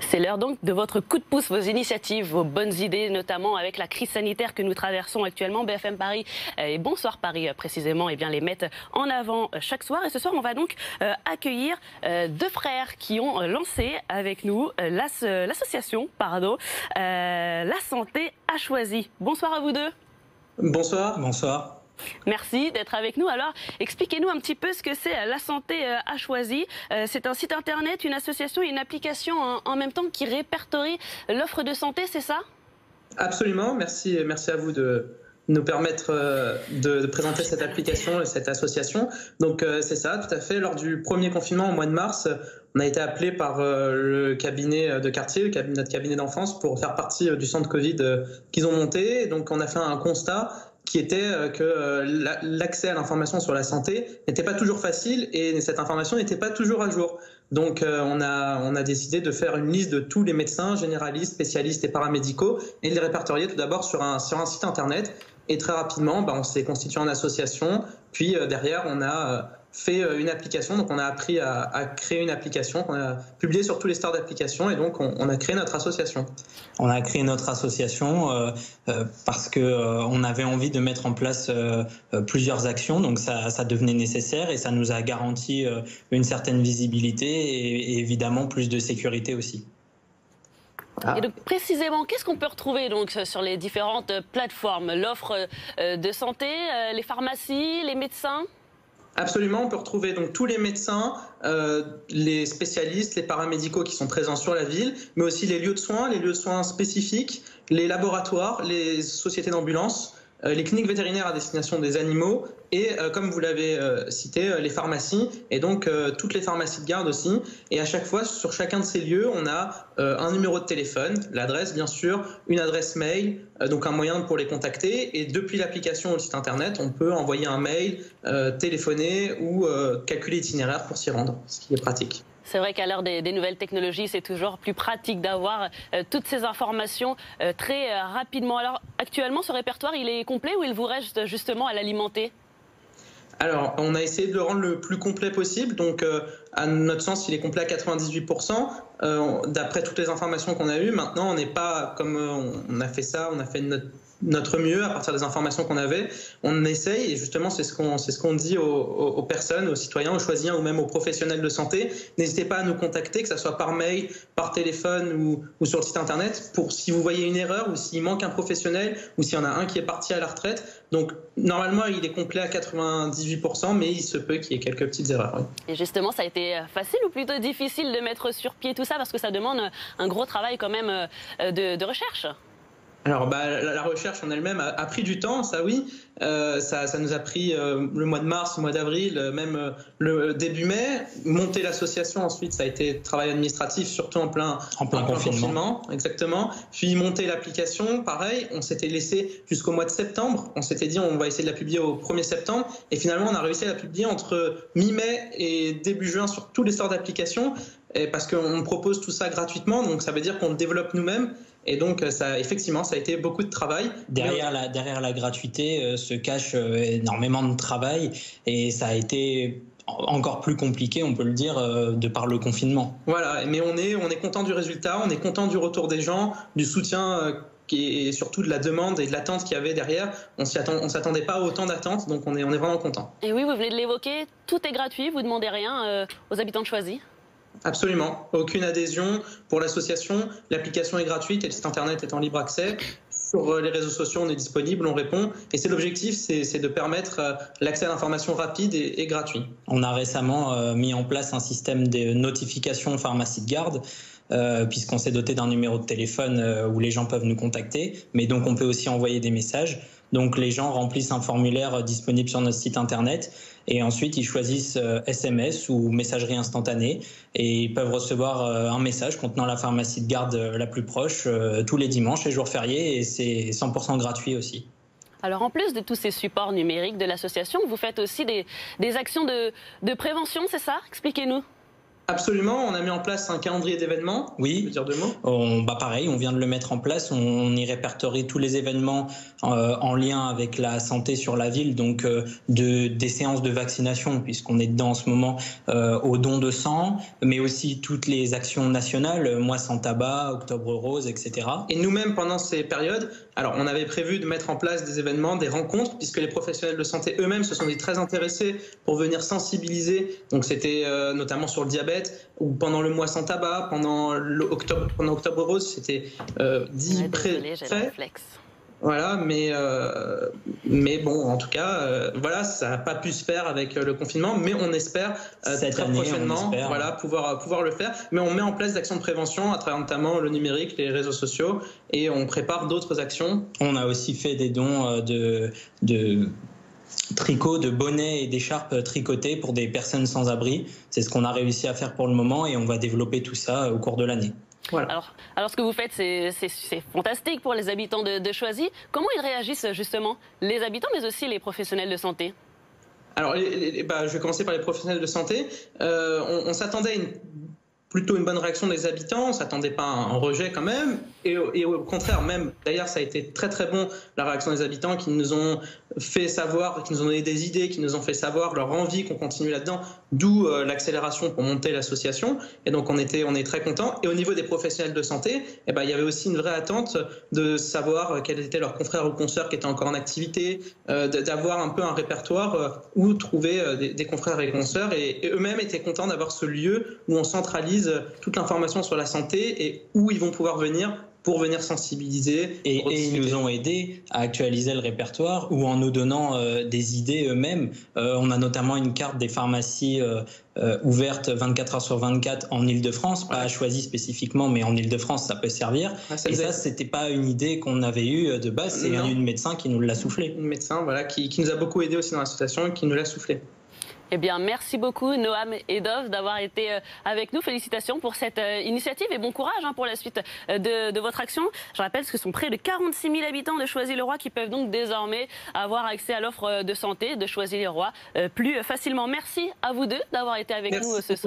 C'est l'heure donc de votre coup de pouce, vos initiatives, vos bonnes idées, notamment avec la crise sanitaire que nous traversons actuellement. BFM Paris euh, et Bonsoir Paris euh, précisément, et eh bien, les mettent en avant euh, chaque soir. Et ce soir, on va donc accueillir deux frères qui ont lancé avec nous l'association pardon, La Santé a choisi. Bonsoir à vous deux. Bonsoir. Bonsoir. Merci d'être avec nous. Alors, expliquez-nous un petit peu ce que c'est euh, La Santé euh, a choisi. Euh, c'est un site internet, une association et une application en, même temps qui répertorie l'offre de santé, c'est ça? Absolument. Merci, merci à vous de nous permettre de, présenter cette application et cette association. Donc c'est ça, tout à fait. Lors du premier confinement au mois de mars, on a été appelé par le cabinet de quartier, notre cabinet d'enfance, pour faire partie du centre Covid qu'ils ont monté. donc on a fait un constat qui était euh, que euh, l'accès à l'information sur la santé n'était pas toujours facile et cette information n'était pas toujours à jour. Donc euh, on, a, on a décidé de faire une liste de tous les médecins, généralistes, spécialistes et paramédicaux et de les répertorier tout d'abord sur un, sur un site internet. Et très rapidement, bah, on s'est constitué en association. Puis derrière, on a fait euh, une application. Donc, on a appris à, créer une application qu'on a publiée sur tous les stores d'application. Et donc, on, a créé notre association. On a créé notre association euh, euh, parce que on avait envie de mettre en place plusieurs actions. Donc, ça, ça, devenait nécessaire et ça nous a garanti une certaine visibilité et, évidemment plus de sécurité aussi. Et donc, précisément, qu'est-ce qu'on peut retrouver donc sur les différentes plateformes? L'offre de santé, les pharmacies, les médecins? Absolument, on peut retrouver donc tous les médecins, euh, les spécialistes, les paramédicaux qui sont présents sur la ville, mais aussi les lieux de soins, les lieux de soins spécifiques, les laboratoires, les sociétés d'ambulance, les cliniques vétérinaires à destination des animaux et, euh, comme vous l'avez euh, cité, les pharmacies et donc toutes les pharmacies de garde aussi. Et à chaque fois, sur chacun de ces lieux, on a un numéro de téléphone, l'adresse bien sûr, une adresse mail, donc un moyen pour les contacter. Et depuis l'application ou le site internet, on peut envoyer un mail, téléphoner ou calculer l'itinéraire pour s'y rendre, ce qui est pratique. C'est vrai qu'à l'heure des, nouvelles technologies, c'est toujours plus pratique d'avoir euh, toutes ces informations euh, très euh, rapidement. Alors actuellement, ce répertoire, il est complet ou il vous reste justement à l'alimenter? Alors, on a essayé de le rendre le plus complet possible. Donc, à notre sens, il est complet à 98%, d'après toutes les informations qu'on a eues. Maintenant, on n'est pas comme on a fait ça, on a fait notre notre mieux à partir des informations qu'on avait. On essaye, et justement, c'est ce qu'on ce qu'on dit aux, personnes, aux citoyens, aux choisiens ou même aux professionnels de santé. N'hésitez pas à nous contacter, que ce soit par mail, par téléphone ou, sur le site internet, pour si vous voyez une erreur ou s'il manque un professionnel ou s'il y en a un qui est parti à la retraite. Donc, normalement, il est complet à 98%, mais il se peut qu'il y ait quelques petites erreurs. Et justement, ça a été facile ou plutôt difficile de mettre sur pied tout ça? Parce que ça demande un gros travail quand même euh, de recherche alors, bah, la, recherche en elle-même a, pris du temps, ça oui. Euh, ça, nous a pris euh, le mois de mars, le mois d'avril, euh, même le début mai. Monter l'association, ensuite, ça a été travail administratif, surtout en plein, en plein, confinement. Exactement. Puis monter l'application, pareil. On s'était laissé jusqu'au mois de septembre. On s'était dit, on va essayer de la publier au 1er septembre. Et finalement, on a réussi à la publier entre mi-mai et début juin sur tous les stores d'applications. Parce qu'on propose tout ça gratuitement, donc ça veut dire qu'on le développe nous-mêmes. Et donc, ça, effectivement, ça a été beaucoup de travail. Derrière, la, derrière la gratuité euh, se cache euh, énormément de travail et ça a été encore plus compliqué, on peut le dire, euh, de par le confinement. Voilà, mais on est, on est content du résultat, on est content du retour des gens, du soutien et surtout de la demande et de l'attente qu'il y avait derrière. On ne s'attendait pas à autant d'attentes, donc on est, on est vraiment content. Et oui, vous venez de l'évoquer, tout est gratuit, vous ne demandez rien aux habitants de Choisy Absolument. Aucune adhésion pour l'association. L'application est gratuite et le site internet est en libre accès. Sur euh, les réseaux sociaux, on est disponible, on répond. Et c'est l'objectif, c'est de permettre euh, l'accès à l'information rapide et, gratuit. On a récemment euh, mis en place un système de notification pharmacie de garde. puisqu'on s'est doté d'un numéro de téléphone où les gens peuvent nous contacter, mais donc on peut aussi envoyer des messages. Donc les gens remplissent un formulaire disponible sur notre site internet et ensuite ils choisissent SMS euh, ou messagerie instantanée et ils peuvent recevoir euh, un message contenant la pharmacie de garde euh, la plus proche tous les dimanches et jours fériés et c'est 100% gratuit aussi. Alors en plus de tous ces supports numériques de l'association, vous faites aussi des, actions de prévention, c'est ça? Expliquez-nous. Absolument, on a mis en place un calendrier d'événements. Oui. veux dire deux mots? On, bah Pareil, on vient de le mettre en place. On, y répertorie tous les événements euh, en lien avec la santé sur la ville, donc euh, de, des séances de vaccination, puisqu'on est dedans en ce moment, euh, au don de sang, mais aussi toutes les actions nationales, Mois sans tabac, Octobre rose, etc. Et nous-mêmes, pendant ces périodes, alors on avait prévu de mettre en place des événements, des rencontres, puisque les professionnels de santé eux-mêmes se sont dit très intéressés pour venir sensibiliser. Donc c'était notamment sur le diabète ou pendant le mois sans tabac, pendant l'octobre, pendant Octobre Rose, c'était euh, dit ouais, près. Voilà, mais, euh, mais bon, en tout cas, euh, voilà, ça n'a pas pu se faire avec le confinement, mais on espère très prochainement voilà, pouvoir, pouvoir le faire. Mais on met en place des actions de prévention à travers notamment le numérique, les réseaux sociaux, et on prépare d'autres actions. On a aussi fait des dons de, de tricot de bonnets et d'écharpes tricotées pour des personnes sans abri. C'est ce qu'on a réussi à faire pour le moment et on va développer tout ça au cours de l'année. Voilà. Alors, alors, ce que vous faites, c'est fantastique pour les habitants de, de, Choisy. Comment ils réagissent justement, les habitants, mais aussi les professionnels de santé? Alors, bah, je vais commencer par les professionnels de santé. Euh, on, on s'attendait à une plutôt une bonne réaction des habitants, on s'attendait pas à un rejet quand même, et, au contraire même, d'ailleurs ça a été très très bon la réaction des habitants qui nous ont fait savoir, qui nous ont donné des idées, qui nous ont fait savoir leur envie qu'on continue là-dedans, d'où euh, l'accélération pour monter l'association, et donc on était on est très content. Et au niveau des professionnels de santé, eh ben il y avait aussi une vraie attente de savoir quels étaient leurs confrères ou consoeurs qui étaient encore en activité, euh, d'avoir un peu un répertoire euh, où trouver des, confrères et consoeurs, et eux-mêmes étaient contents d'avoir ce lieu où on centralise toute l'information sur la santé et où ils vont pouvoir venir pour venir sensibiliser. Et, ils nous ont aidés à actualiser le répertoire ou en nous donnant euh, des idées eux-mêmes. Euh, on a notamment une carte des pharmacies euh, ouvertes 24 heures sur 24 en Ile-de-France, pas choisie spécifiquement, mais en Ile-de-France, ça peut servir. et ça, c'était pas une idée qu'on avait eue de base, c'est une médecin qui nous l'a soufflé. Une médecin, voilà, qui, qui nous a beaucoup aidé aussi dans l'association et qui nous l'a soufflé. Eh bien, merci beaucoup, Noam et Dov, d'avoir été euh, avec nous. Félicitations pour cette euh, initiative et bon courage hein, pour la suite euh, de, votre action. Je rappelle que ce sont près de 46 000 habitants de Choisy-le-Roi qui peuvent donc désormais avoir accès à l'offre de santé de Choisy-le-Roi plus facilement. Merci à vous deux d'avoir été avec nous ce soir.